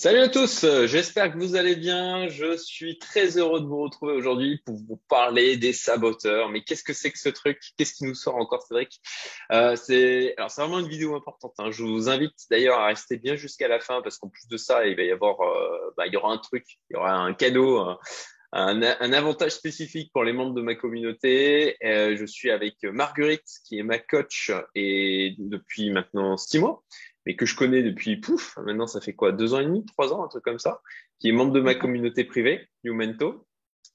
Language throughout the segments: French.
Salut à tous, j'espère que vous allez bien. Je suis très heureux de vous retrouver aujourd'hui pour vous parler des saboteurs. Mais qu'est-ce que c'est que ce truc? Qu'est-ce qui nous sort encore, Cédric? Euh, C'est alors c'est vraiment une vidéo importante. Hein. Je vous invite d'ailleurs à rester bien jusqu'à la fin parce qu'en plus de ça, il va y avoir, euh, bah, il y aura un truc, il y aura un cadeau. Un, un, avantage spécifique pour les membres de ma communauté. Euh, je suis avec Marguerite, qui est ma coach et depuis maintenant six mois mais que je connais depuis pouf, maintenant ça fait quoi, deux ans et demi, trois ans, un truc comme ça, qui est membre de ma communauté privée, Youmento,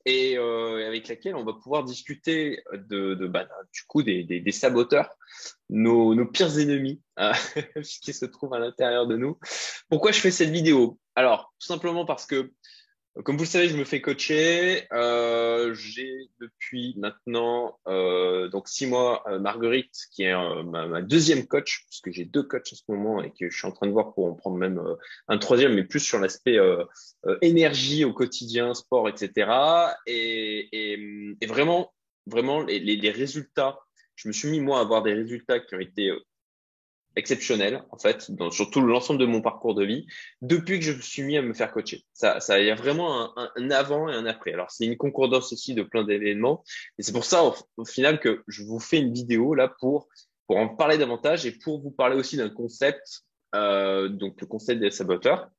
et euh, avec laquelle on va pouvoir discuter de, de bah, du coup des, des, des saboteurs, nos, nos, pires ennemis euh, qui se trouvent à l'intérieur de nous. Pourquoi je fais cette vidéo? Alors, tout simplement parce que comme vous le savez, je me fais coacher. Euh, j'ai depuis maintenant euh, donc six mois euh, Marguerite, qui est euh, ma, deuxième coach, puisque j'ai deux coachs en ce moment et que je suis en train de voir pour en prendre même euh, un troisième, mais plus sur l'aspect énergie au quotidien, sport, etc. Et, et, et vraiment, vraiment les, les, les, résultats. Je me suis mis moi à avoir des résultats qui ont été exceptionnel en fait dans, sur tout l'ensemble de mon parcours de vie depuis que je me suis mis à me faire coacher. Ça, ça il y a vraiment un, un, avant et un après. Alors c'est une concordance aussi de plein d'événements et c'est pour ça au, final que je vous fais une vidéo là pour pour en parler davantage et pour vous parler aussi d'un concept euh, donc le concept des saboteurs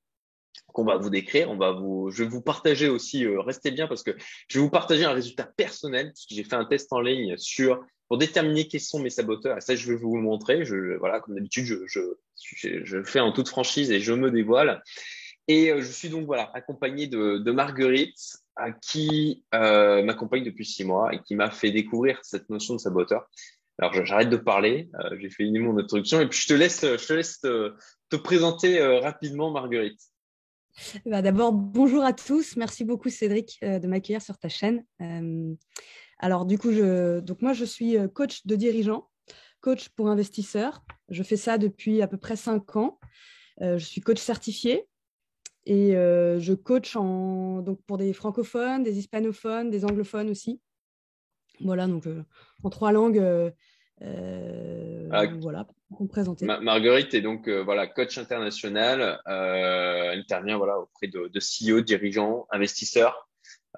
qu'on va vous décrire. On va vous, je vais vous partager aussi, euh, restez bien parce que je vais vous partager un résultat personnel parce que j'ai fait un test en ligne sur pour déterminer quels sont mes saboteurs. Ça, je vais vous le montrer. Je, voilà, comme d'habitude, je, je, je, fais en toute franchise et je me dévoile. Et euh, je suis donc voilà accompagné de, de Marguerite, à qui euh, m'accompagne depuis six mois et qui m'a fait découvrir cette notion de saboteur. Alors j'arrête de parler, euh, j'ai une mon introduction et puis je te laisse, je te laisse te, te présenter euh, rapidement Marguerite. Bah, D'abord, bonjour à tous. Merci beaucoup Cédric euh, de m'accueillir sur ta chaîne. Euh, alors du coup, je, donc moi je suis euh, coach de dirigeants, coach pour investisseurs. Je fais ça depuis à peu près cinq ans. je suis coach certifié et je coach donc pour des francophones, des hispanophones, des anglophones aussi. Voilà, donc en trois langues. Ah, voilà, pour présenter. Marguerite est donc voilà coach international, euh, intervient voilà auprès de, de CEO, dirigeants, investisseurs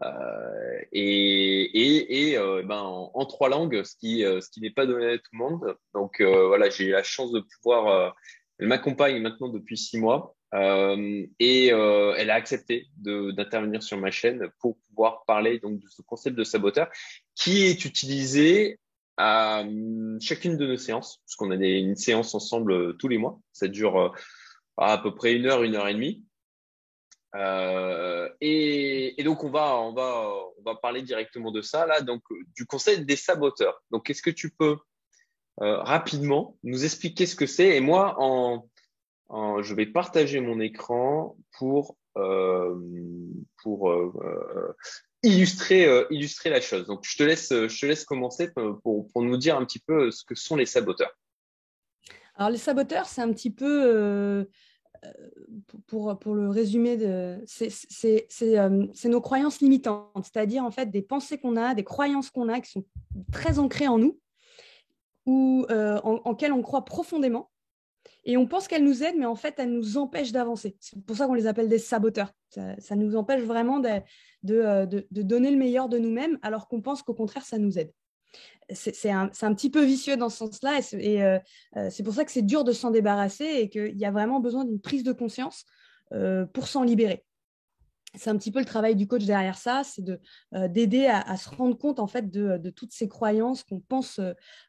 euh, et, et, et euh, ben, en, trois langues, ce qui, euh, ce qui n'est pas donné à tout le monde. Donc voilà, j'ai eu la chance de pouvoir. elle m'accompagne maintenant depuis six mois. Euh, et euh, elle a accepté d'intervenir sur ma chaîne pour pouvoir parler donc de ce concept de saboteur qui est utilisé à chacune de nos séances, parce qu'on a des, une séance ensemble tous les mois. Ça dure à peu près une heure, une heure et demie. Euh, et, donc on va, on va, on va parler directement de ça là, donc du concept des saboteurs. Donc est-ce que tu peux euh, rapidement nous expliquer ce que c'est? Et moi, je vais partager mon écran pour euh, pour euh, euh, illustrer euh, illustrer la chose. Donc je te laisse, je te laisse commencer pour, pour nous dire un petit peu ce que sont les saboteurs. Alors les saboteurs, c'est un petit peu pour, pour le résumer, euh, c'est nos croyances limitantes, c'est-à-dire en fait des pensées qu'on a, des croyances qu'on a qui sont très ancrées en nous, ou euh, en, en quelles on croit profondément. Et on pense qu'elles nous aident, mais en fait, elles nous empêchent d'avancer. C'est pour ça qu'on les appelle des saboteurs. Ça, nous empêche vraiment de, euh, de, donner le meilleur de nous-mêmes, alors qu'on pense qu'au contraire, ça nous aide c'est un, petit peu vicieux dans ce sens-là. Et euh, euh, c'est pour ça que c'est dur de s'en débarrasser et qu'il y a vraiment besoin d'une prise de conscience pour s'en libérer. C'est un petit peu le travail du coach derrière ça, c'est d'aider de, à, à, se rendre compte en fait de, de toutes ces croyances qu'on pense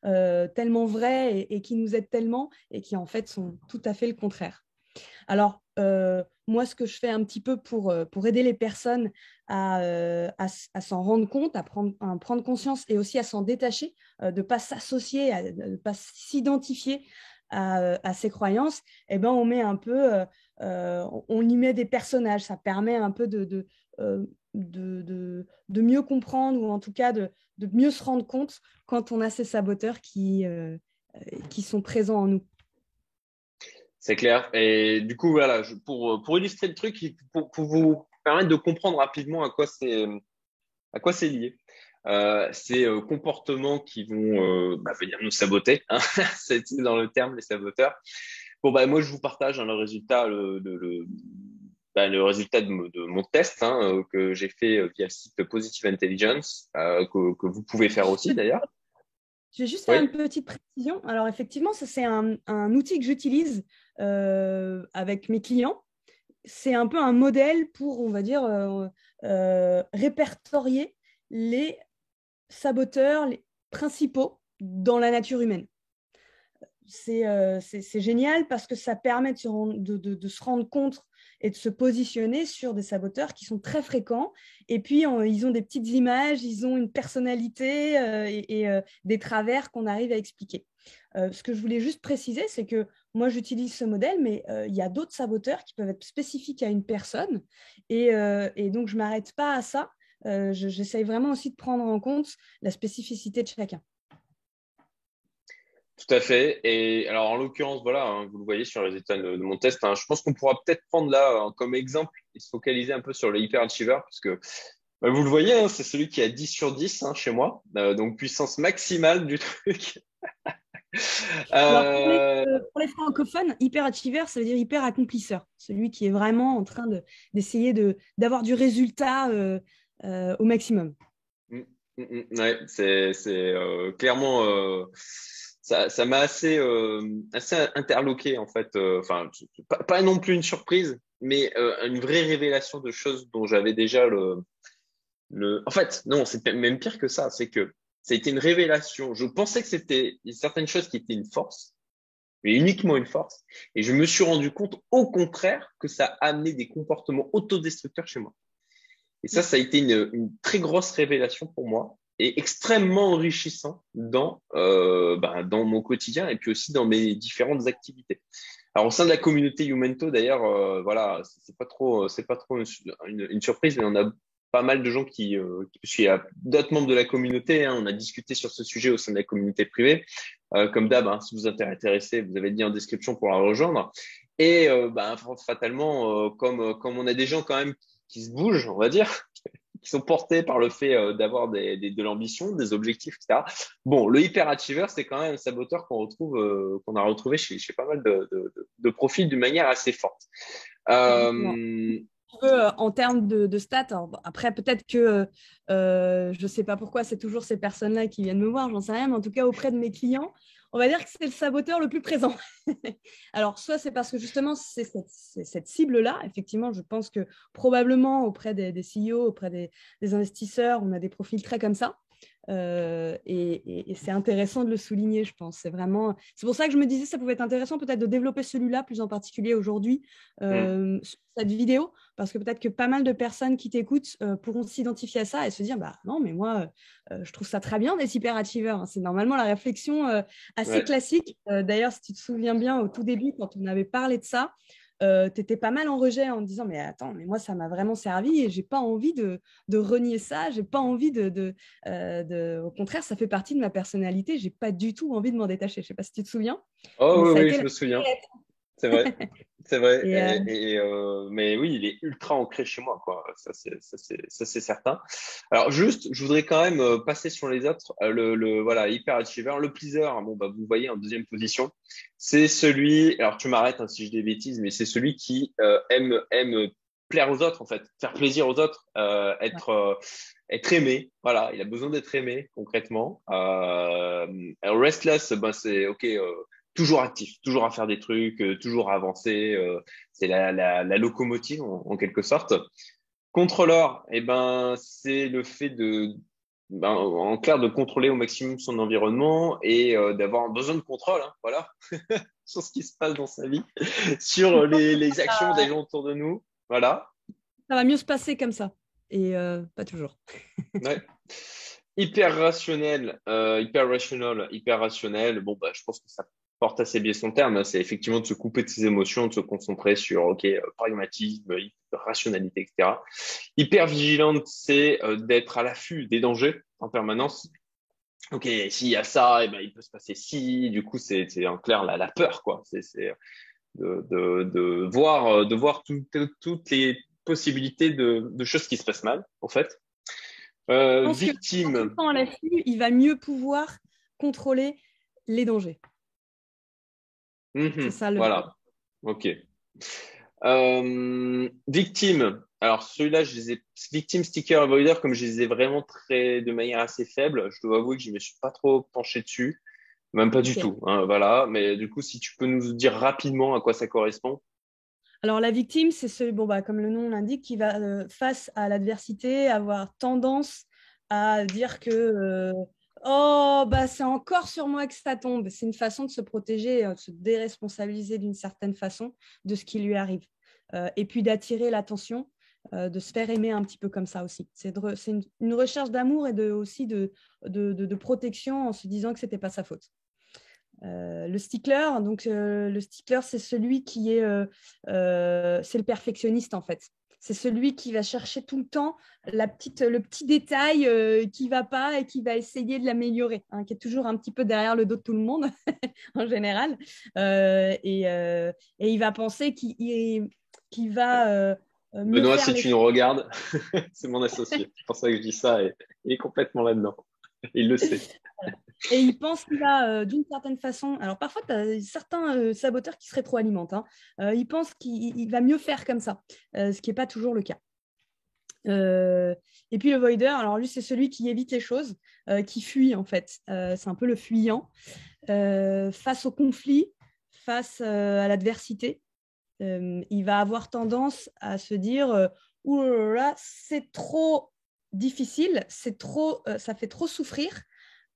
tellement vraies et, qui nous aident tellement et qui en fait sont tout à fait le contraire. Alors, euh, moi, ce que je fais un petit peu pour, euh, pour aider les personnes à, euh, à, à s'en rendre compte, à prendre, à prendre, conscience et aussi à s'en détacher, de ne pas s'associer, de ne pas s'identifier à, à, ces croyances, eh ben, on met un peu, on y met des personnages. Ça permet un peu de, de, de, de, mieux comprendre ou en tout cas de, mieux se rendre compte quand on a ces saboteurs qui, qui sont présents en nous. C'est clair. Et du coup, voilà, pour, pour illustrer le truc, pour, vous permettre de comprendre rapidement à quoi c'est lié. Euh, ces euh, comportements qui vont euh, bah, venir nous saboter, hein, c'est dans le terme les saboteurs. Bon bah moi je vous partage hein, le résultat, le, le, bah, le résultat de, mon test hein, que j'ai fait via le site Positive Intelligence, que, que, vous pouvez faire aussi d'ailleurs. Je vais juste faire une petite précision. Alors, effectivement, ça, c'est un, un, outil que j'utilise euh, avec mes clients. C'est un peu un modèle pour, on va dire, euh, euh, répertorier les saboteurs les principaux dans la nature humaine. C'est génial parce que ça permet de, se rendre compte et de se positionner sur des saboteurs qui sont très fréquents. Et puis, ils ont des petites images, ils ont une personnalité euh, et, euh, des travers qu'on arrive à expliquer. Euh, ce que je voulais juste préciser, c'est que moi, j'utilise ce modèle, mais il y a d'autres saboteurs qui peuvent être spécifiques à une personne. Et, et donc, je ne m'arrête pas à ça. J'essaye vraiment aussi de prendre en compte la spécificité de chacun. Tout à fait. Et alors, en l'occurrence, voilà, hein, vous le voyez sur les résultats de, mon test. Hein, je pense qu'on pourra peut-être prendre là hein, comme exemple et se focaliser un peu sur le hyperachiever, parce que bah, vous le voyez, c'est celui qui a 10 sur 10 chez moi. Euh, donc, puissance maximale du truc. Euh, pour, les, francophones, hyperachiever, ça veut dire hyper accomplisseur. Celui qui est vraiment en train d'essayer de, d'avoir du résultat euh, au maximum. Oui, mm, mm, mm. ouais, c'est, clairement ça, m'a assez, euh, assez interloqué en fait. Euh, enfin, pas, non plus une surprise, mais euh, une vraie révélation de choses dont j'avais déjà le, le. En fait, non, c'est même pire que ça. C'est que ça a été une révélation. Je pensais que c'était certaines choses qui étaient une force, mais uniquement une force. Et je me suis rendu compte, au contraire, que ça a amené des comportements autodestructeurs chez moi. Et ça, ça a été une, une très grosse révélation pour moi est extrêmement enrichissant dans, euh, bah, dans mon quotidien et puis aussi dans mes différentes activités. Alors au sein de la communauté Youmento, d'ailleurs, euh, voilà, c'est pas trop, c'est pas trop une, une, surprise, mais on a pas mal de gens qui, euh, parce y a d'autres membres de la communauté, hein, on a discuté sur ce sujet au sein de la communauté privée. Euh, comme d'hab, hein, si vous êtes intéressé, vous avez le lien en description pour la rejoindre. Et euh, bah, fatalement, euh, comme, comme on a des gens quand même qui se bougent, on va dire, qui sont portés par le fait euh, d'avoir des, de l'ambition, des objectifs, etc. Bon, le hyperachiever, c'est quand même un saboteur qu'on retrouve, euh, qu'on a retrouvé chez, chez, pas mal de, de, de profils d'une manière assez forte. Euh, en termes de, de stats, après peut-être que je ne sais pas pourquoi c'est toujours ces personnes-là qui viennent me voir, j'en sais rien, mais en tout cas auprès de mes clients, on va dire que c'est le saboteur le plus présent. Alors, soit c'est parce que justement, c'est cette, cible-là. Effectivement, je pense que probablement auprès des, CEO, auprès des, investisseurs, on a des profils très comme ça. Euh, et, c'est intéressant de le souligner, je pense. C'est vraiment, c'est pour ça que je me disais, ça pouvait être intéressant peut-être de développer celui-là plus en particulier aujourd'hui, euh, mm. cette vidéo, parce que peut-être que pas mal de personnes qui t'écoutent euh, pourront s'identifier à ça et se dire, bah non, mais moi, je trouve ça très bien d'être hyperachieveur. Hein. C'est normalement la réflexion assez classique. D'ailleurs, si tu te souviens bien, au tout début, quand on avait parlé de ça, euh, tu étais pas mal en rejet en disant mais attends mais moi ça m'a vraiment servi et j'ai pas envie de, de renier ça j'ai pas envie de, de, euh, au contraire ça fait partie de ma personnalité j'ai pas du tout envie de m'en détacher. Je sais pas si tu te souviens. Oh oui, oui je me souviens c'est vrai C'est vrai. Et, euh, euh, mais oui, il est ultra ancré chez moi, quoi. Ça, c'est certain. Alors, juste, je voudrais quand même euh, passer sur les autres. Le, le voilà, hyperachiever, le pleaser. Bon, bah, vous voyez en deuxième position. C'est celui. Alors, tu m'arrêtes hein, si je dis des bêtises, mais c'est celui qui aime aime plaire aux autres, en fait, faire plaisir aux autres, être être aimé. Voilà, il a besoin d'être aimé concrètement. restless, ben c'est ok toujours actif, toujours à faire des trucs, euh, toujours à avancer. Euh, c'est la, la, la, locomotive en, quelque sorte. Contrôleur, eh ben, c'est le fait de, ben, en clair, de contrôler au maximum son environnement et euh, d'avoir besoin de contrôle, hein, voilà, sur ce qui se passe dans sa vie, sur les, les actions des gens autour de nous, voilà. Ça va mieux se passer comme ça, et pas toujours. ouais. Hyper rationnel, hyper rationnel, hyper rationnel. Bon, bah, je pense que ça porte assez bien son terme, c'est effectivement de se couper de ses émotions, de se concentrer sur ok euh, pragmatisme, rationalité, etc. Hyper vigilante, c'est euh, d'être à l'affût des dangers en permanence. Ok, s'il y a ça, eh ben, il peut se passer ci. Du coup, c'est en clair la, la peur, quoi. C'est de, de, de, voir, de voir toutes les possibilités de, de, choses qui se passent mal, en fait. Euh, victime. à l'affût, il va mieux pouvoir contrôler les dangers. Mhm. ça le. Voilà. Ok. Euh, victime. Alors celui-là, je les ai victime sticker avoider comme je les ai vraiment très de manière assez faible. Je dois avouer que je me suis pas trop penché dessus, même pas du tout. Hein, voilà. Mais du coup, si tu peux nous dire rapidement à quoi ça correspond. Alors la victime, c'est ce, bon bah comme le nom l'indique, qui va euh, face à l'adversité avoir tendance à dire que euh, oh bah c'est encore sur moi que ça tombe. C'est une façon de se protéger, euh, de se déresponsabiliser d'une certaine façon de ce qui lui arrive, et puis d'attirer l'attention, de se faire aimer un petit peu comme ça aussi. C'est une, recherche d'amour et aussi de, protection en se disant que c'était pas sa faute. Euh, le stickler, donc euh, le stickler, c'est celui qui est, euh, c'est le perfectionniste en fait. C'est celui qui va chercher tout le temps la petite, le petit détail qui va pas et qui va essayer de l'améliorer, hein, qui est toujours un petit peu derrière le dos de tout le monde en général. Et, et, il va penser qu'il va Benoît, si tu nous regardes, c'est mon associé. C'est pour ça que je dis ça et il est complètement là-dedans. Il le sait. Et il pense qu'il va, euh, d'une certaine façon, alors parfois, tu as certains euh, saboteurs qui se rétroalimentent. Hein. Euh, il pense qu'il va mieux faire comme ça, ce qui n'est pas toujours le cas. et puis le voider, alors lui, c'est celui qui évite les choses, qui fuit en fait. c'est un peu le fuyant. face au conflit, face à l'adversité, il va avoir tendance à se dire Ouh là, c'est trop difficile, c'est trop, ça fait trop souffrir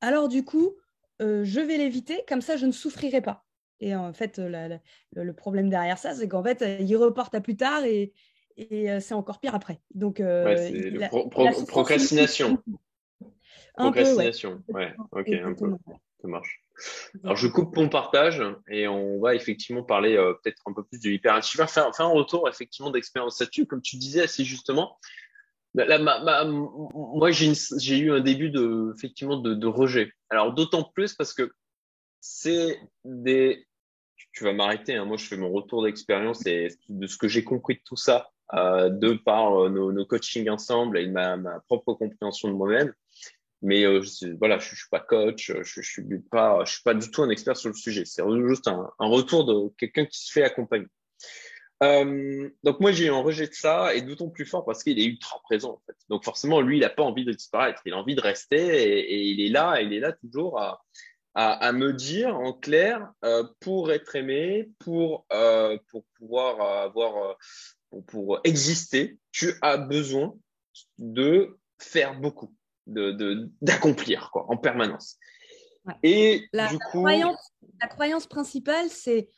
alors du coup, euh, je vais l'éviter, comme ça je ne souffrirai pas. Et en fait, le problème derrière ça, c'est qu'en fait, il reporte à plus tard et, euh, c'est encore pire après. Donc, euh, procrastination. procrastination, ouais, ok, un peu. Ça marche. Alors, je coupe mon partage et on va effectivement parler peut-être un peu plus de l'hyperachiever, faire, faire un retour effectivement d'expérience là-dessus. Comme tu disais assez justement, bah, moi, j'ai eu un début de, effectivement, de, rejet. Alors, d'autant plus parce que c'est des. Tu vas m'arrêter. Hein. moi, je fais mon retour d'expérience et de ce que j'ai compris de tout ça, euh, de par euh, nos, nos, coachings ensemble et ma, ma propre compréhension de moi-même. Mais euh, voilà, je, je suis pas coach, je, je suis pas, je suis pas du tout un expert sur le sujet. C'est juste un, un retour de quelqu'un qui se fait accompagner. Euh, donc moi j'ai eu un rejet de ça et d'autant plus fort parce qu'il est ultra présent en fait. Donc forcément lui il n'a pas envie de disparaître, il a envie de rester et, il est là, il est là toujours à, à, à me dire en clair euh, pour être aimé, pour euh, pour pouvoir avoir pour, pour, exister, tu as besoin de faire beaucoup, de d'accomplir quoi en permanence. Et la, du coup, croyance, la croyance principale c'est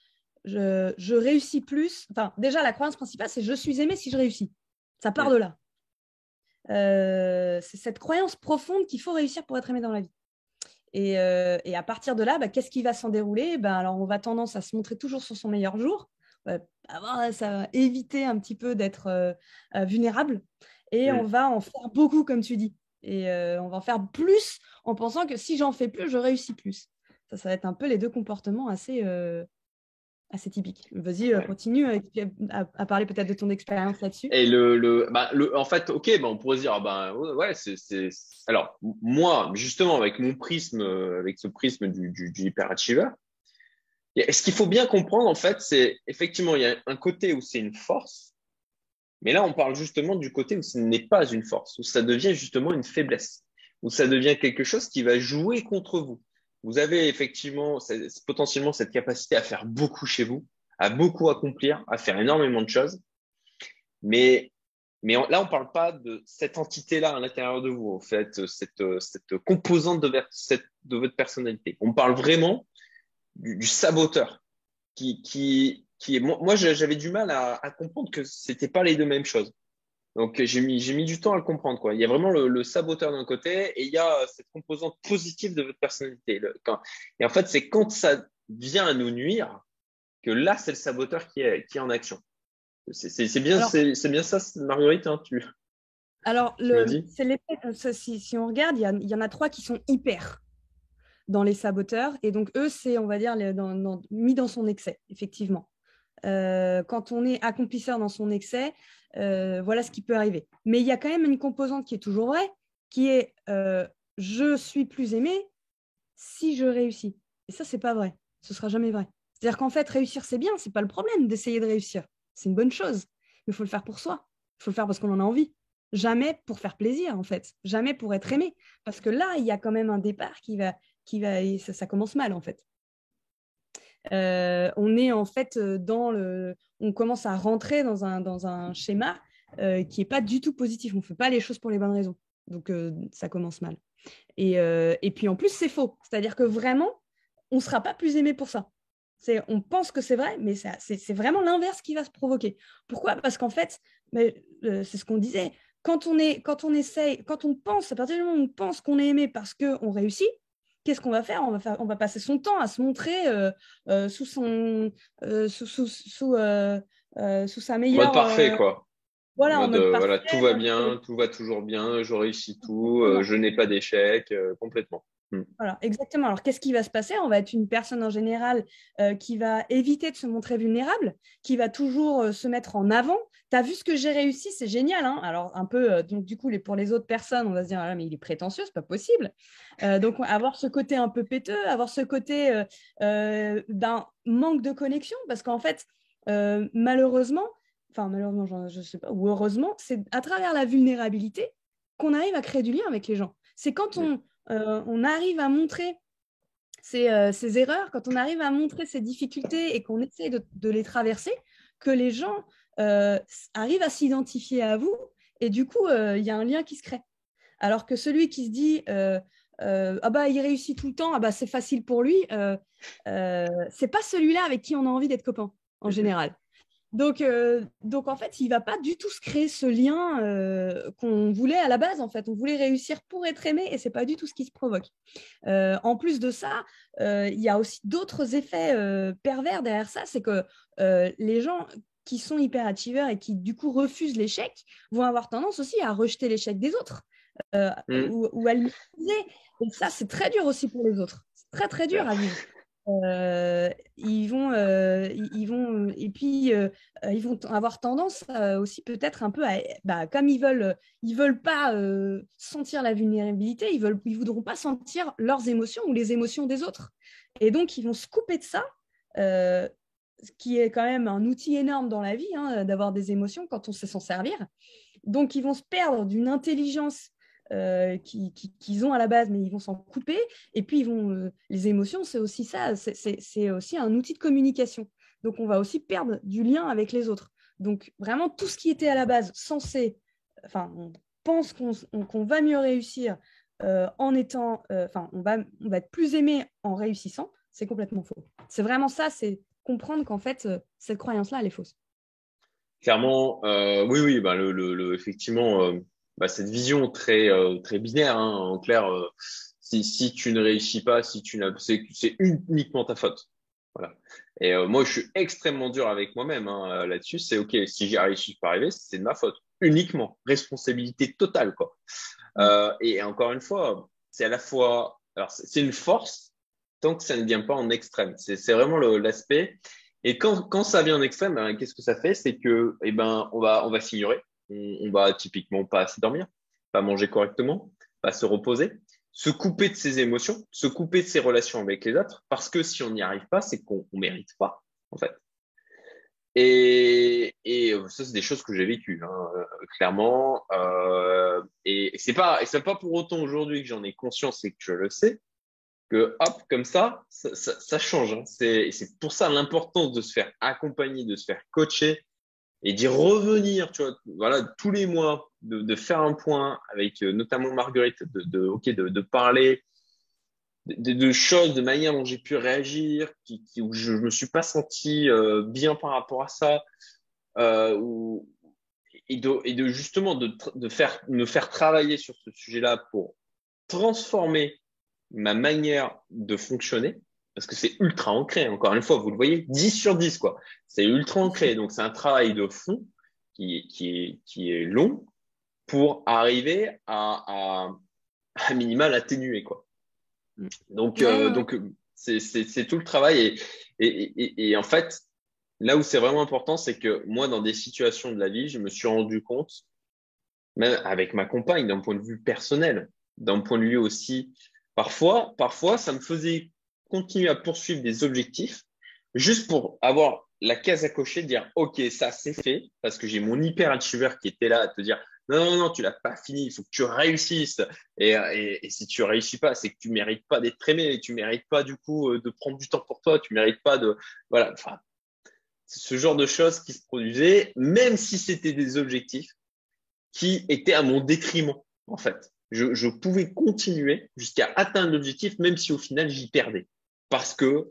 je, réussis plus. Enfin, déjà, la croyance principale, c'est je suis aimé si je réussis. Ça part de là. Euh, c'est cette croyance profonde qu'il faut réussir pour être aimé dans la vie. Et, euh, à partir de là, bah, qu'est-ce qui va s'en dérouler? Ben, Alors, on va tendance à se montrer toujours sur son meilleur jour, avoir, ça va éviter un petit peu d'être euh, vulnérable, et on va en faire beaucoup, comme tu dis. Et on va en faire plus en pensant que si j'en fais plus, je réussis plus. Ça, ça va être un peu les deux comportements assez, assez typique. Vas-y, euh, continue à, parler peut-être de ton expérience là-dessus. Et le, le, bah, le, en fait, ok, bah, on pourrait dire, ah bah, ouais, c'est, alors moi, justement, avec mon prisme, euh, avec ce prisme du, du, du hyperachiever, ce qu'il faut bien comprendre, en fait, c'est effectivement, il y a un côté où c'est une force, mais là, on parle justement du côté où ce n'est pas une force, où ça devient justement une faiblesse, où ça devient quelque chose qui va jouer contre vous vous avez effectivement potentiellement cette capacité à faire beaucoup chez vous, à beaucoup accomplir, à faire énormément de choses. Mais, là, on ne parle pas de cette entité-là à l'intérieur de vous, en fait, cette, composante de, votre personnalité. On parle vraiment du, saboteur qui, est. Moi, j'avais du mal à, à comprendre que c'était pas les deux mêmes choses. Donc j'ai mis j'ai mis du temps à le comprendre quoi. Il y a vraiment le, saboteur d'un côté et il y a cette composante positive de votre personnalité. et en fait c'est quand ça vient à nous nuire que là c'est le saboteur qui est qui est en action. C'est bien c'est bien ça Marguerite hein, tu. Alors le c'est euh, si, si on regarde il y, en a trois qui sont hyper dans les saboteurs et donc eux c'est on va dire les, dans, mis dans son excès effectivement. Euh, quand on est accomplisseur dans son excès, euh, voilà ce qui peut arriver. Mais il y a quand même une composante qui est toujours vraie, qui est euh, je suis plus aimé si je réussis. Et ça, c'est pas vrai. Ce sera jamais vrai. C'est-à-dire qu'en fait, réussir, c'est bien, c'est pas le problème d'essayer de réussir. C'est une bonne chose. Mais il faut le faire pour soi. Il faut le faire parce qu'on en a envie. Jamais pour faire plaisir, en fait. Jamais pour être aimé. Parce que là, il y a quand même un départ qui va, qui va, et ça, commence mal, en fait. Euh, on est en fait dans le, on commence à rentrer dans un, dans un schéma euh, qui n'est pas du tout positif. On ne fait pas les choses pour les bonnes raisons. Donc, euh, ça commence mal. Et, et puis, en plus, c'est faux. C'est-à-dire que vraiment, on ne sera pas plus aimé pour ça. On pense que c'est vrai, mais c'est vraiment l'inverse qui va se provoquer. Pourquoi? Parce qu'en fait, c'est ce qu'on disait, quand on, est, quand on essaye, quand on pense, à partir du moment où on pense qu'on est aimé parce qu'on réussit, qu'est-ce qu'on va faire? On va, faire on va passer son temps à se montrer euh, euh, sous, son, euh, sous, sous, sous, sous, sa meilleure. Mode parfait, quoi. Voilà, voilà, tout va bien, tout va toujours bien, je réussis tout, je n'ai pas d'échec, complètement. Hmm. Voilà, exactement. Alors, qu'est-ce qui va se passer? On va être une personne en général euh, qui va éviter de se montrer vulnérable, qui va toujours euh, se mettre en avant. Tu as vu ce que j'ai réussi, c'est génial. Hein Alors, un peu, euh, donc du coup, les, pour les autres personnes, on va se dire, ah, mais il est prétentieux, c'est pas possible. donc, avoir ce côté un peu péteux, avoir ce côté d'un manque de connexion, parce qu'en fait, malheureusement, enfin, malheureusement, je, je sais pas, ou heureusement, c'est à travers la vulnérabilité qu'on arrive à créer du lien avec les gens. C'est quand on on arrive à montrer euh, ces, erreurs, quand on arrive à montrer ces difficultés et qu'on essaie de, les traverser, que les gens euh, arrivent à s'identifier à vous et du coup, il y a un lien qui se crée. Alors que celui qui se dit ah bah il réussit tout le temps, ah bah c'est facile pour lui, c'est pas celui-là avec qui on a envie d'être copain en général. Donc, euh, donc, en fait, il ne va pas du tout se créer ce lien euh, qu'on voulait à la base. En fait, on voulait réussir pour être aimé et ce n'est pas du tout ce qui se provoque. Euh, en plus de ça, il y a aussi d'autres effets pervers derrière ça. C'est que les gens qui sont hyperachievers et qui, du coup, refusent l'échec vont avoir tendance aussi à rejeter l'échec des autres mmh. ou, à le Et ça, c'est très dur aussi pour les autres. C'est très, très dur à vivre. Euh, ils vont, euh, ils vont, et puis euh, ils vont avoir tendance aussi peut-être un peu à, bah, comme ils veulent, ils veulent pas sentir la vulnérabilité, ils veulent, ils voudront pas sentir leurs émotions ou les émotions des autres, et donc ils vont se couper de ça, ce qui est quand même un outil énorme dans la vie, hein, d'avoir des émotions quand on sait s'en servir. Donc ils vont se perdre d'une intelligence euh, qu'ils ont à la base, mais ils vont s'en couper. Et puis, ils vont, euh, les émotions, c'est aussi ça, c'est aussi un outil de communication. Donc, on va aussi perdre du lien avec les autres. Donc, vraiment, tout ce qui était à la base censé, enfin, on pense qu'on va mieux réussir euh, en étant, enfin, on, va, on va être plus aimé en réussissant, c'est complètement faux. C'est vraiment ça, c'est comprendre qu'en fait, cette croyance-là, elle est fausse. Clairement, oui, oui, bah, le, le, effectivement, bah, cette vision très euh, très binaire. Hein, en clair, euh, si, si tu ne réussis pas, si tu n'as, c'est, uniquement ta faute. Voilà. Et euh, moi, je suis extrêmement dur avec moi-même hein, là-dessus. C'est ok, si j'y arrive, si je pas arriver, c'est de ma faute. Uniquement, responsabilité totale, quoi. Euh, et encore une fois, c'est à la fois, alors c'est une force tant que ça ne vient pas en extrême. C'est, vraiment l'aspect. Et quand, quand ça vient en extrême, ben, qu'est-ce que ça fait? C'est que, eh ben, on va, on va s'ignorer on, va typiquement pas assez dormir, pas manger correctement, pas se reposer, se couper de ses émotions, se couper de ses relations avec les autres, parce que si on n'y arrive pas, c'est qu'on ne mérite pas, en fait. Et, ça, c'est des choses que j'ai vécues, hein, euh, clairement. Euh, et pas, et c'est pas pour autant aujourd'hui que j'en ai conscience et que je le sais, que hop, comme ça, ça, change. Hein. C'est, c'est pour ça l'importance de se faire accompagner, de se faire coacher, et d'y revenir, tu vois, voilà, tous les mois, de, de faire un point avec euh, notamment Marguerite, de, de, de, de parler de, de, choses, de manière dont j'ai pu réagir, qui, qui, où je me suis pas senti euh, bien par rapport à ça, euh, et, de, et de justement de, de faire, me faire travailler sur ce sujet-là pour transformer ma manière de fonctionner, parce que c'est ultra ancré. Encore une fois, vous le voyez, 10 sur 10, quoi. C'est ultra ancré. Donc, c'est un travail de fond qui, qui, est, qui est long pour arriver à, à, à minimal atténuer, quoi. Donc, euh, donc c'est tout le travail. Et, et, et, et en fait, là où c'est vraiment important, c'est que moi, dans des situations de la vie, je me suis rendu compte, même avec ma compagne, d'un point de vue personnel, d'un point de vue aussi, parfois, parfois, ça me faisait continuer à poursuivre des objectifs juste pour avoir la case à cocher, dire OK, ça c'est fait, parce que j'ai mon hyperachiever qui était là à te dire non, non, non, tu l'as pas fini, il faut que tu réussisses. Et, et, si tu réussis pas, c'est que tu mérites pas d'être aimé, tu mérites pas du coup euh, de prendre du temps pour toi, tu mérites pas de, voilà, enfin, ce genre de choses qui se produisaient, même si c'était des objectifs qui étaient à mon détriment, en fait. Je pouvais continuer jusqu'à atteindre l'objectif, même si au final j'y perdais, parce que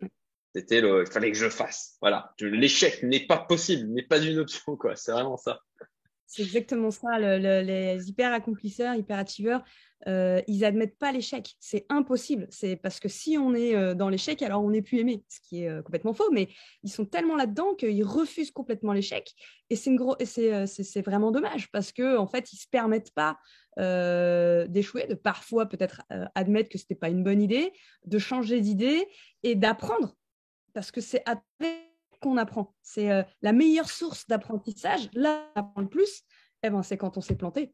c'était le, il fallait que je fasse. Voilà, l'échec n'est pas possible, n'est pas une option, quoi. C'est vraiment ça. C'est exactement ça. les hyper accomplisseurs, hyper euh, ils admettent pas l'échec. C'est impossible. C'est parce que si on est euh, dans l'échec, alors on n'est plus aimé, ce qui est euh, complètement faux. Mais ils sont tellement là-dedans qu'ils refusent complètement l'échec. Et c'est vraiment dommage parce que en fait, ils se permettent pas d'échouer, de parfois peut-être admettre que c'était pas une bonne idée, de changer d'idée et d'apprendre parce que c'est après qu'on apprend. C'est la meilleure source d'apprentissage. Là, on apprend le plus, eh ben, c'est quand on s'est planté.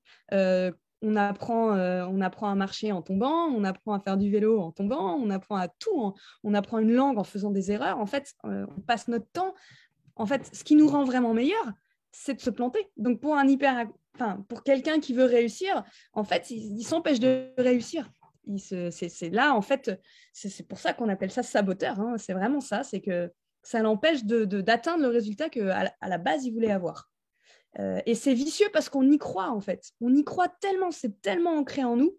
On, apprend, euh, on apprend à marcher en tombant, on apprend à faire du vélo en tombant, on apprend à tout, on apprend une langue en faisant des erreurs. En fait, on passe notre temps. En fait, ce qui nous rend vraiment meilleur, c'est de se planter. Donc, pour un hyper, enfin, pour quelqu'un qui veut réussir, en fait, il, s'empêche de réussir. C'est là, en fait, c'est pour ça qu'on appelle ça saboteur. Hein. C'est vraiment ça, c'est que ça l'empêche d'atteindre le résultat qu'à à la base, il voulait avoir. Euh, et c'est vicieux parce qu'on y croit, en fait. On y croit tellement, c'est tellement ancré en nous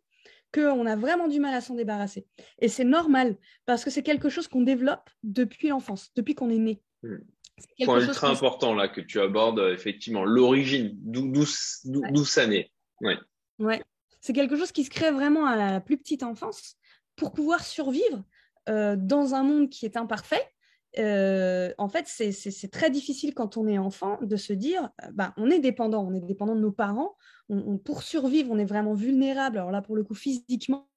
qu'on a vraiment du mal à s'en débarrasser. Et c'est normal parce que c'est quelque chose qu'on développe depuis l'enfance, depuis qu'on est né. Hmm. C'est point ultra important là que tu abordes, effectivement, l'origine, d'où ça naît. Ouais. ouais. C'est quelque chose qui se crée vraiment à la plus petite enfance pour pouvoir survivre euh, dans un monde qui est imparfait euh, en fait, c'est très difficile quand on est enfant de se dire, euh, bah, on est dépendant, on est dépendant de nos parents, pour survivre, on est vraiment vulnérable, alors là, pour le coup, physiquement,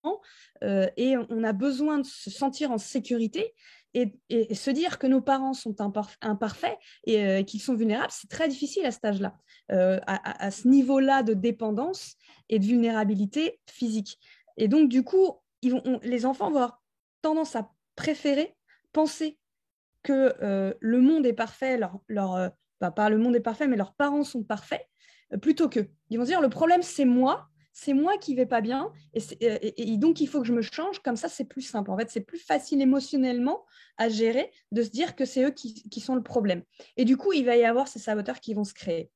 euh, et on a besoin de se sentir en sécurité. Et, se dire que nos parents sont imparfaits et qu'ils sont vulnérables, c'est très difficile à cet âge-là, à, ce niveau-là de dépendance et de vulnérabilité physique. Et donc, du coup, les enfants vont avoir tendance à préférer penser que euh, le monde est parfait, leur, leur euh, pas le monde est parfait, mais leurs parents sont parfaits, euh, plutôt que. Ils vont dire le problème c'est moi, c'est moi qui vais pas bien, et, donc il faut que je me change. Comme ça, c'est plus simple. En fait, c'est plus facile émotionnellement à gérer de se dire que c'est eux qui, qui, sont le problème. Et du coup, il va y avoir ces saboteurs qui vont se créer.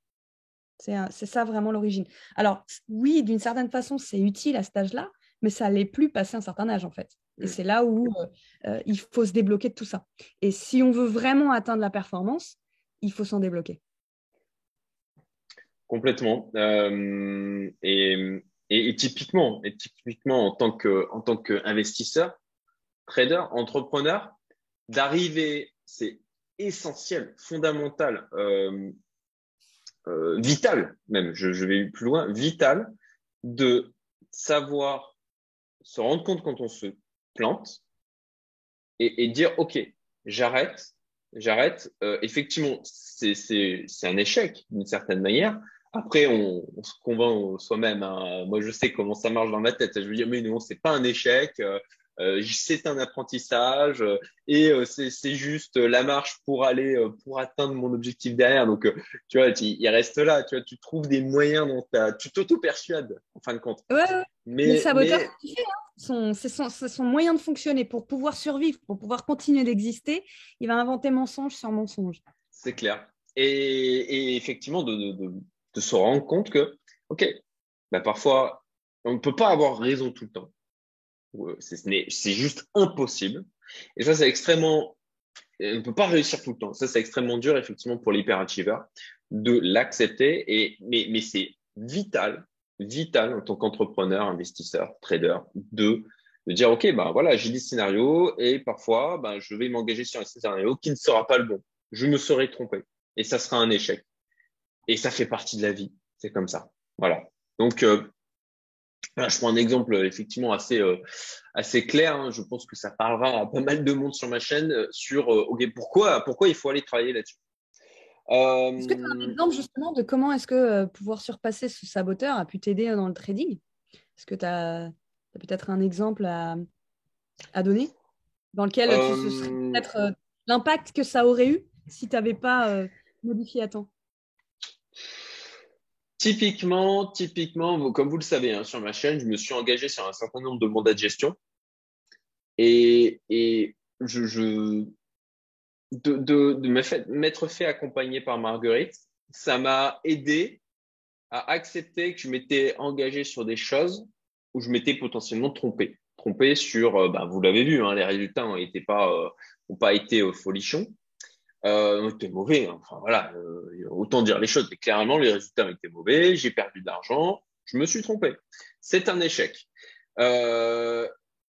C'est ça vraiment l'origine. Alors oui, d'une certaine façon, c'est utile à cet âge-là, mais ça l'est plus passé un certain âge en fait. Et mm. c'est là où euh, euh, il faut se débloquer de tout ça. Et si on veut vraiment atteindre la performance, il faut s'en débloquer. Complètement. Euh, et, et, typiquement, et typiquement en tant que en tant qu'investisseur, trader, entrepreneur, d'arriver, c'est essentiel, fondamental, vital même. Je, je vais plus loin, vital de savoir se rendre compte quand on se plante et, dire ok, j'arrête, j'arrête. Euh, effectivement, c'est un échec d'une certaine manière. Après, on, se convainc soi-même. Hein. Moi, je sais comment ça marche dans ma tête. Je veux dire, mais non, c'est pas un échec. Euh, euh, c'est un apprentissage euh, et euh, c'est juste la marche pour aller pour atteindre mon objectif derrière. Donc tu vois, il reste là. Tu vois, tu trouves des moyens dont tu t'auto-persuades en fin de compte. Ouais, Mais, le saboteur, hein. C'est son, moyen de fonctionner pour pouvoir survivre, pour pouvoir continuer d'exister. Il va inventer mensonge sur mensonge. C'est clair. Et, effectivement, de, se rendre compte que, ok, bah parfois, on ne peut pas avoir raison tout le temps. Euh, c'est juste impossible. Et ça, c'est extrêmement, on ne peut pas réussir tout le temps. Ça, c'est extrêmement dur, effectivement, pour l'hyperachiever de l'accepter. Mais, mais c'est vital, vital en tant qu'entrepreneur, investisseur, trader, de, de dire, OK, ben voilà, j'ai des scénarios et parfois, ben, je vais m'engager sur un scénario qui ne sera pas le bon. Je me serai trompé et ça sera un échec. Et ça fait partie de la vie. C'est comme ça. Voilà. Donc, euh, je prends un exemple effectivement assez, euh, assez clair. Hein. Je pense que ça parlera à pas mal de monde sur ma chaîne euh, sur euh, pourquoi, pourquoi il faut aller travailler là-dessus? Est-ce que tu as un exemple justement de comment est-ce que pouvoir surpasser ce saboteur a pu t'aider dans le trading? Est-ce que tu as, peut-être un exemple à, à donner dans lequel tu, ce serait peut-être l'impact que ça aurait eu si tu n'avais pas modifié à temps? Typiquement, typiquement, comme vous le savez, hein, sur ma chaîne, je me suis engagé sur un certain nombre de mandats de gestion. Et, et je, je de, de, de m'être fait accompagner par Marguerite, ça m'a aidé à accepter que je m'étais engagé sur des choses où je m'étais potentiellement trompé. Trompé sur, bah, vous l'avez vu, hein, les résultats n'ont pas, euh, pas été euh, folichons. Euh, était mauvais. Hein. Enfin voilà, autant dire les choses. Mais clairement, les résultats ont été mauvais. J'ai perdu de l'argent. Je me suis trompé. C'est un échec.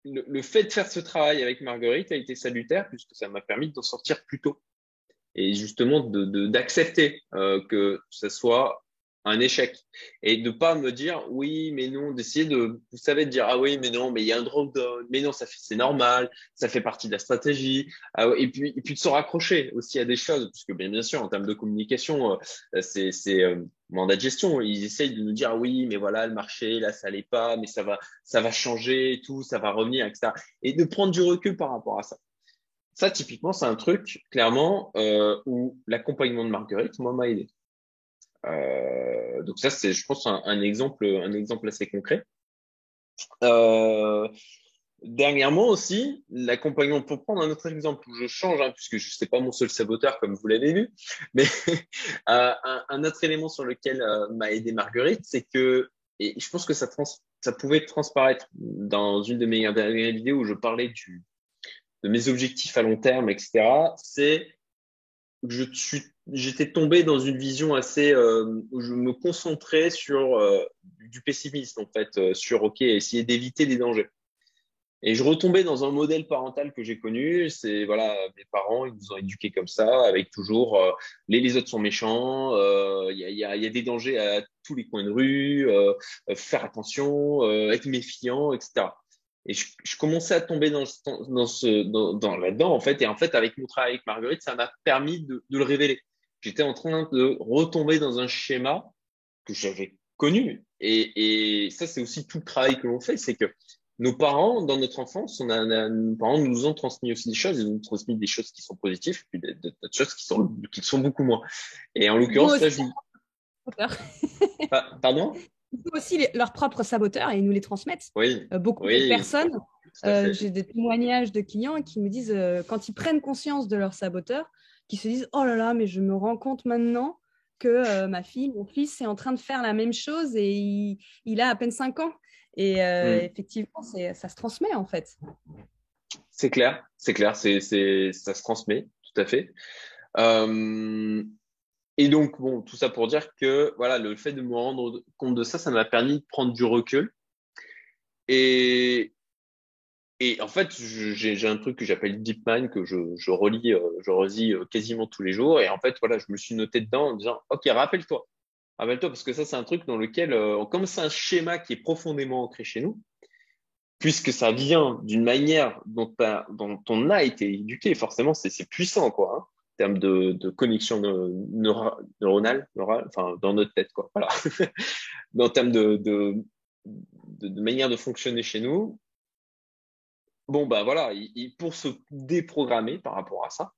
Le, fait de faire ce travail avec Marguerite a été salutaire puisque ça m'a permis d'en sortir plus tôt. Et justement d'accepter de, euh, que ce soit un échec. Et de pas me dire oui mais non d'essayer de vous savez de dire ah oui mais non mais il y a un drop down mais non ça c'est normal ça fait partie de la stratégie. Ah, et puis et puis de se raccrocher aussi à des choses puisque bien bien sûr en termes de communication euh, c'est c'est euh, mandat de gestion. Ils essayent de nous dire oui mais voilà le marché là ça allait pas mais ça va ça va changer tout ça va revenir etc et de prendre du recul par rapport à ça. Ça typiquement c'est un truc clairement euh, où l'accompagnement de Marguerite moi m'a aidé donc ça, c'est, je pense, un, exemple, un exemple assez concret. Euh, dernièrement aussi, l'accompagnement, pour prendre un autre exemple où je change, hein, puisque je ne sais pas mon seul saboteur comme vous l'avez vu, mais euh, un, autre élément sur lequel m'a aidé Marguerite, c'est que, et je pense que ça, pouvait transparaître dans une de mes dernières vidéos où je parlais de mes objectifs à long terme, etc., c'est je suis j'étais tombé dans une vision assez euh, où je me concentrais sur euh, du pessimisme en fait euh, sur ok essayer d'éviter des dangers. Et je retombais dans un modèle parental que j'ai connu. C'est voilà mes parents ils nous ont éduqués comme ça avec toujours les, les autres sont méchants il y a, y, y, a, des dangers à tous les coins de rue faire attention être méfiant etc et je, je, commençais à tomber dans, dans, ce, dans, dans là-dedans, en fait. Et en fait, avec mon travail avec Marguerite, ça m'a permis de, de, le révéler. J'étais en train de retomber dans un schéma que j'avais connu. Et, et ça, c'est aussi tout le travail que l'on fait. C'est que nos parents, dans notre enfance, on a, nos parents nous ont transmis aussi des choses. Ils nous ont transmis des choses qui sont positives puis d'autres choses qui sont, qui sont beaucoup moins. Et en l'occurrence, là, je... Pardon? Ils aussi leurs propres saboteurs et ils nous les transmettent. Oui. Euh, beaucoup de personnes, euh, j'ai des témoignages de clients qui me disent, euh, quand ils prennent conscience de leurs saboteurs, qui se disent, oh là là, mais je me rends compte maintenant que ma fille, mon fils est en train de faire la même chose et il, a à peine 5 ans. Et mm. effectivement, ça se transmet en fait. C'est clair, c'est clair, c'est, ça se transmet, tout à fait. Et donc, bon, tout ça pour dire que voilà, le fait de me rendre compte de ça, ça m'a permis de prendre du recul. Et, en fait, j'ai un truc que j'appelle DeepMind que je, relis, euh, je relis euh, quasiment tous les jours. Et en fait, voilà, je me suis noté dedans en disant, OK, rappelle-toi. Rappelle-toi, parce que ça, c'est un truc dans lequel, euh, comme c'est un schéma qui est profondément ancré chez nous, puisque ça vient d'une manière dont, dont on a été éduqué, forcément, c'est puissant, quoi. Hein termes de, connexion neuronale, enfin dans notre tête, quoi. Voilà. en termes de, manière de fonctionner chez nous, bon bah voilà, il, pour se déprogrammer par rapport à ça,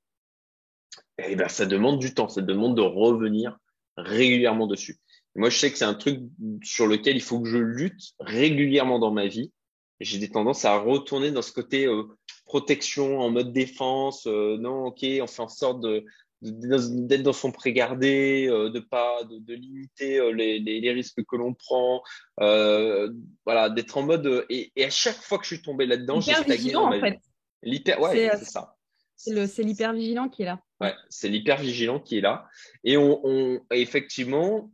eh ben ça demande du temps, ça demande de revenir régulièrement dessus. moi, je sais que c'est un truc sur lequel il faut que je lutte régulièrement dans ma vie. J'ai des tendances à retourner dans ce côté euh, protection, en mode défense. Euh, non, ok, on fait en sorte de, d'être dans son pré-gardé, euh, de pas de, limiter les, les, risques que l'on prend, voilà, d'être en mode et, à chaque fois que je suis tombé là-dedans, j'ai stagné en fait. L'hyper, ouais, c'est ça. C'est l'hyper vigilant qui est là. Ouais, c'est l'hyper vigilant qui est là. Et on, on effectivement,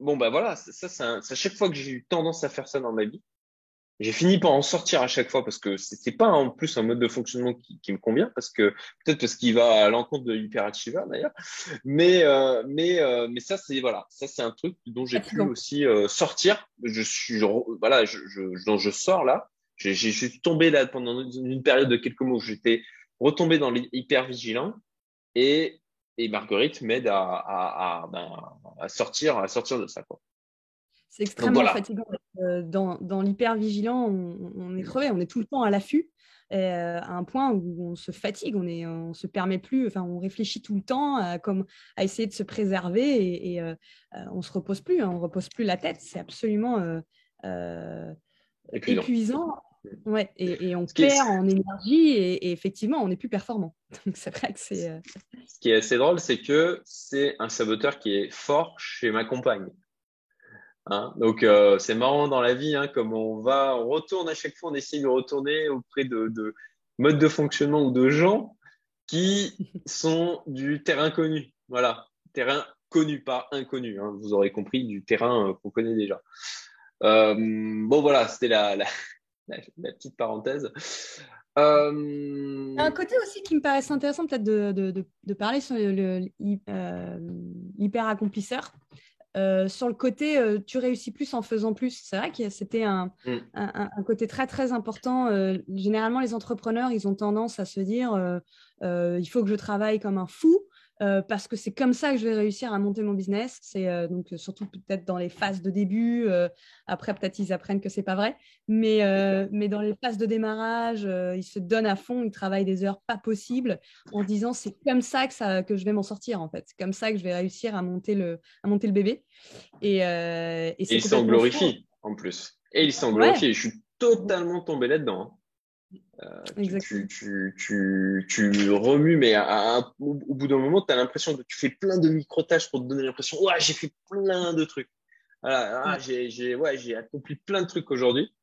bon bah voilà, ça, c'est à chaque fois que j'ai eu tendance à faire ça dans ma vie, j'ai fini par en sortir à chaque fois parce que c'est pas en plus un mode de fonctionnement qui, qui me convient parce que peut-être parce qu'il va à l'encontre de l'hyperachiever d'ailleurs mais euh, mais euh, mais ça c'est voilà ça c'est un truc dont j'ai pu aussi euh, sortir. Je suis voilà je, je dont je sors là. Je suis tombé là pendant une période de quelques mois où j'étais retombé dans l'hyper vigilant et et Marguerite m'aide à à, à, ben, à sortir à sortir de ça quoi c'est extrêmement fatigant dans, dans l'hyper-vigilant, on, est crevé, on est tout le temps à l'affût. à un point où on se fatigue, on ne on se permet plus, enfin, on réfléchit tout le temps à, comme, à essayer de se préserver et, on ne se repose plus, hein, on ne repose plus la tête. C'est absolument épuisant. Ouais, et, on perd en énergie et, effectivement, on n'est plus performant. Donc, c'est vrai que c'est. Euh, Ce qui est assez drôle, c'est que c'est un saboteur qui est fort chez ma compagne. Hein Donc, euh, c'est marrant dans la vie, hein, comme on va, on retourne à chaque fois, on essaye de retourner auprès de, de modes de fonctionnement ou de gens qui sont du terrain connu. Voilà, terrain connu, pas inconnu. Hein. Vous aurez compris, du terrain euh, qu'on connaît déjà. bon, voilà, c'était la, la, la, petite parenthèse. Euh... Un côté aussi qui me paraissait intéressant peut-être de, de, de, parler sur le, euh, accomplisseur. Euh, sur le côté euh, tu réussis plus en faisant plus, c'est vrai que c'était un, mm. un, un, côté très très important. généralement, les entrepreneurs, ils ont tendance à se dire il faut que je travaille comme un fou euh, parce que c'est comme ça que je vais réussir à monter mon business. C'est euh, donc surtout peut-être dans les phases de début. Euh, après, peut-être ils apprennent que c'est pas vrai, mais mais dans les phases de démarrage, ils se donnent à fond, ils travaillent des heures pas possibles en disant c'est comme ça que ça que je vais m'en sortir en fait. C'est comme ça que je vais réussir à monter le à monter le bébé. Et, et, ils s'en glorifient en plus. Et ils s'en glorifient. Je suis totalement tombé là-dedans. Euh, tu, tu, tu, tu, remues, mais au, bout d'un moment, tu as l'impression que tu fais plein de micro-tâches pour te donner l'impression ouais, j'ai fait plein de trucs. Voilà, ah, j'ai ouais, accompli plein de trucs aujourd'hui.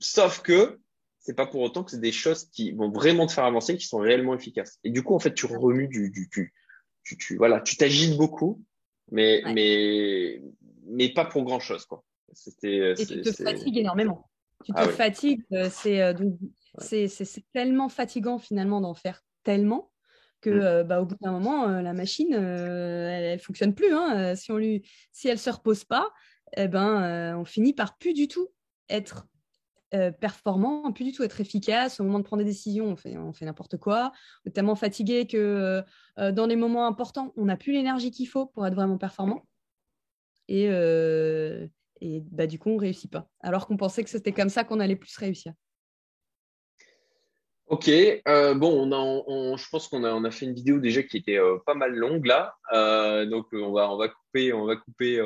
Sauf que c'est pas pour autant que c'est des choses qui vont vraiment te faire avancer, qui sont réellement efficaces. Et du coup, en fait, tu remues du, du, tu, tu, voilà, tu t'agites beaucoup, mais, mais, mais pas pour grand chose, quoi. C'était, Et tu te fatigues énormément tu te ah fatigues. Euh, euh, c'est tellement fatigant finalement d'en faire tellement que mm. euh, bah, au bout d'un moment, la machine, elle, ne fonctionne plus. Hein. Si on lui, si elle se repose pas, eh ben, on finit par plus du tout être performant, plus du tout être efficace. Au moment de prendre des décisions, on fait, on fait n'importe quoi. On est tellement fatigué que dans les moments importants, on n'a plus l'énergie qu'il faut pour être vraiment performant. Et, et bah, du coup, on ne réussit pas. Alors qu'on pensait que c'était comme ça qu'on allait plus réussir. Ok, euh, bon, on je pense qu'on a, on a fait une vidéo déjà qui était euh, pas mal longue là, euh, donc on va, on va couper, on va couper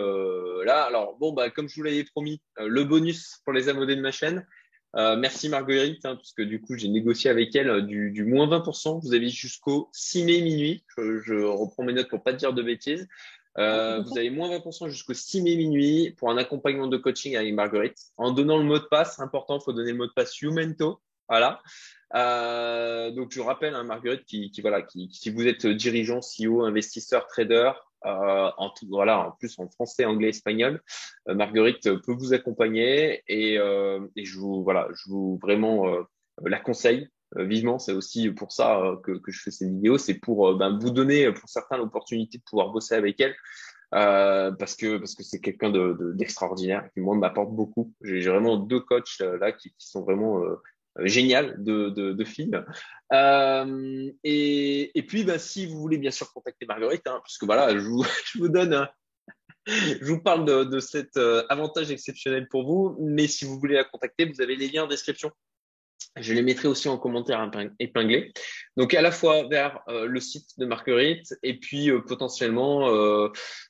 là. Alors bon, bah comme je vous l'avais promis, le bonus pour les abonnés de ma chaîne. merci Marguerite, hein, parce que du coup j'ai négocié avec elle du, du moins 20%. Vous avez jusqu'au 6 mai minuit. Je, je, reprends mes notes pour pas dire de bêtises. Euh, vous avez moins 20% jusqu'au 6 mai minuit pour un accompagnement de coaching avec Marguerite. En donnant le mot de passe, important, il faut donner le mot de passe Youmento. Voilà. Euh, donc je rappelle, hein, Marguerite, qui, qui voilà, qui, si vous êtes dirigeant, CEO, investisseur, trader, euh, en tout, voilà, en plus en français, anglais, espagnol, euh, Marguerite peut vous accompagner et, euh, et je vous voilà, je vous vraiment la conseille vivement. C'est aussi pour ça euh, que, je fais ces vidéos. C'est pour euh, ben, vous donner, pour certains, l'opportunité de pouvoir bosser avec elle. Euh, parce que parce que c'est quelqu'un d'extraordinaire de, qui moi m'apporte beaucoup. J'ai vraiment deux coachs là qui, sont vraiment euh, géniales de, de, filles. Euh, et, et puis ben, si vous voulez bien sûr contacter Marguerite, hein, puisque voilà, je vous, je vous donne je vous parle de, de cet avantage exceptionnel pour vous, mais si vous voulez la contacter, vous avez les liens en description. Je les mettrai aussi en commentaire épinglé. Donc à la fois vers euh, le site de Marguerite et puis euh, potentiellement, euh,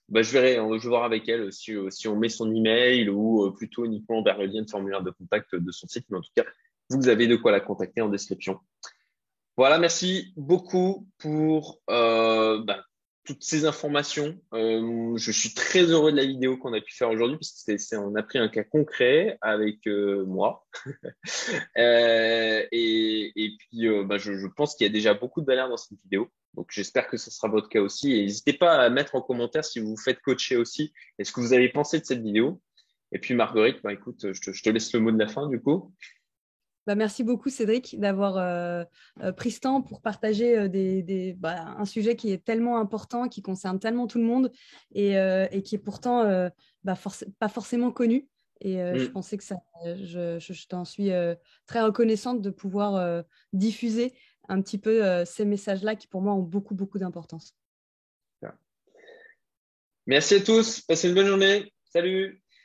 bah, je verrai, je vais voir avec elle si, si on met son email ou plutôt uniquement vers le lien de formulaire de contact de son site. Mais en tout cas, vous avez de quoi la contacter en description. Voilà, merci beaucoup pour bah, toutes ces informations. Euh, je suis très heureux de la vidéo qu'on a pu faire aujourd'hui parce que c'est, on a pris un cas concret avec euh, moi. euh, et, et, puis, euh, bah, je, je, pense qu'il y a déjà beaucoup de valeur dans cette vidéo. Donc, j'espère que ce sera votre cas aussi. Et n'hésitez pas à mettre en commentaire si vous vous faites coacher aussi. Est-ce que vous avez pensé de cette vidéo Et puis, Marguerite, bah, écoute, je te, je te laisse le mot de la fin du coup. Bah, merci beaucoup, Cédric, d'avoir euh, euh, pris ce temps pour partager euh, des, bah, un sujet qui est tellement important, qui concerne tellement tout le monde et, qui est pourtant bah, pas forcément connu. Et je mm. pensais que ça, je, t'en suis très reconnaissante de pouvoir diffuser un petit peu ces messages-là qui pour moi ont beaucoup, beaucoup d'importance. Merci à tous. Passez une bonne journée. Salut.